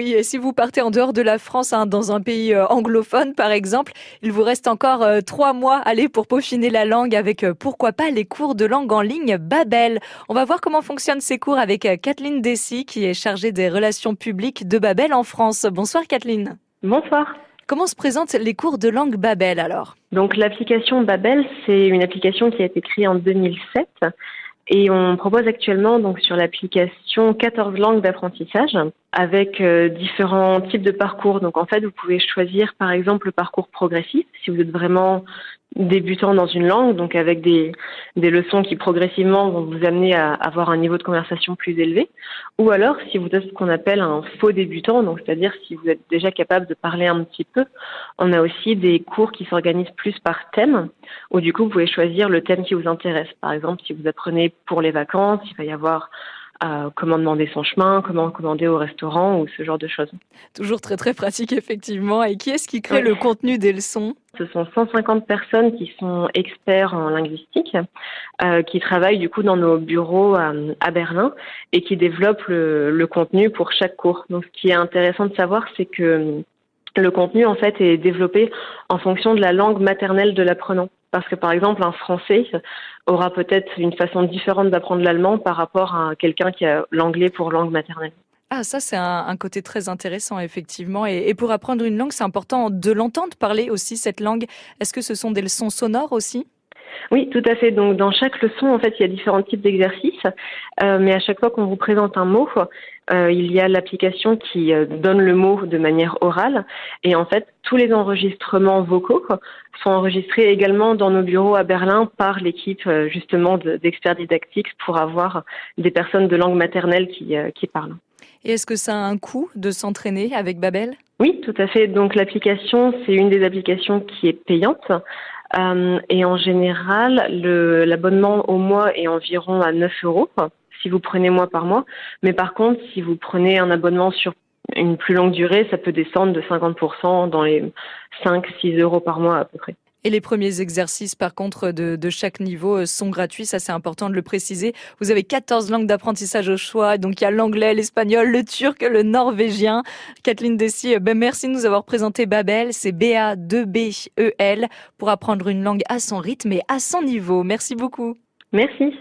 Oui, et si vous partez en dehors de la France, hein, dans un pays euh, anglophone par exemple, il vous reste encore euh, trois mois aller pour peaufiner la langue avec euh, pourquoi pas les cours de langue en ligne Babel. On va voir comment fonctionnent ces cours avec Kathleen Dessy qui est chargée des relations publiques de Babel en France. Bonsoir Kathleen. Bonsoir. Comment se présentent les cours de langue Babel alors? Donc l'application Babel, c'est une application qui a été créée en 2007 et on propose actuellement donc sur l'application 14 langues d'apprentissage avec euh, différents types de parcours. Donc en fait, vous pouvez choisir par exemple le parcours progressif si vous êtes vraiment débutant dans une langue, donc avec des, des leçons qui progressivement vont vous amener à avoir un niveau de conversation plus élevé, ou alors si vous êtes ce qu'on appelle un faux débutant, donc c'est-à-dire si vous êtes déjà capable de parler un petit peu, on a aussi des cours qui s'organisent plus par thème, où du coup vous pouvez choisir le thème qui vous intéresse. Par exemple, si vous apprenez pour les vacances, il va y avoir comment demander son chemin, comment commander au restaurant ou ce genre de choses. Toujours très très pratique effectivement. Et qui est-ce qui crée le contenu des leçons? Ce sont 150 personnes qui sont experts en linguistique, euh, qui travaillent du coup dans nos bureaux à, à Berlin et qui développent le, le, contenu pour chaque cours. Donc ce qui est intéressant de savoir, c'est que le contenu en fait est développé en fonction de la langue maternelle de l'apprenant. Parce que par exemple, un Français aura peut-être une façon différente d'apprendre l'allemand par rapport à quelqu'un qui a l'anglais pour langue maternelle. Ah, ça, c'est un, côté très intéressant, effectivement. Et, pour apprendre une langue, c'est important de l'entendre parler aussi, cette langue. Est-ce que ce sont des leçons sonores aussi? Oui, tout à fait. Donc, dans chaque leçon, en fait, il y a différents types d'exercices, euh, mais à chaque fois qu'on vous présente un mot, euh, il y a l'application qui euh, donne le mot de manière orale, et en fait, tous les enregistrements vocaux sont enregistrés également dans nos bureaux à Berlin par l'équipe justement d'experts didactiques pour avoir des personnes de langue maternelle qui, qui parlent. Et est-ce que ça a un coût de s'entraîner avec Babel? Oui, tout à fait. Donc l'application, c'est une des applications qui est payante. Euh, et en général, l'abonnement au mois est environ à 9 euros si vous prenez mois par mois. Mais par contre, si vous prenez un abonnement sur une plus longue durée, ça peut descendre de 50% dans les 5-6 euros par mois à peu près. Et les premiers exercices, par contre, de, de, chaque niveau euh, sont gratuits. Ça, c'est important de le préciser. Vous avez 14 langues d'apprentissage au choix. Donc, il y a l'anglais, l'espagnol, le turc, le norvégien. Kathleen Dessy, euh, ben, merci de nous avoir présenté Babel. C'est B-A-2-B-E-L pour apprendre une langue à son rythme et à son niveau. Merci beaucoup. Merci.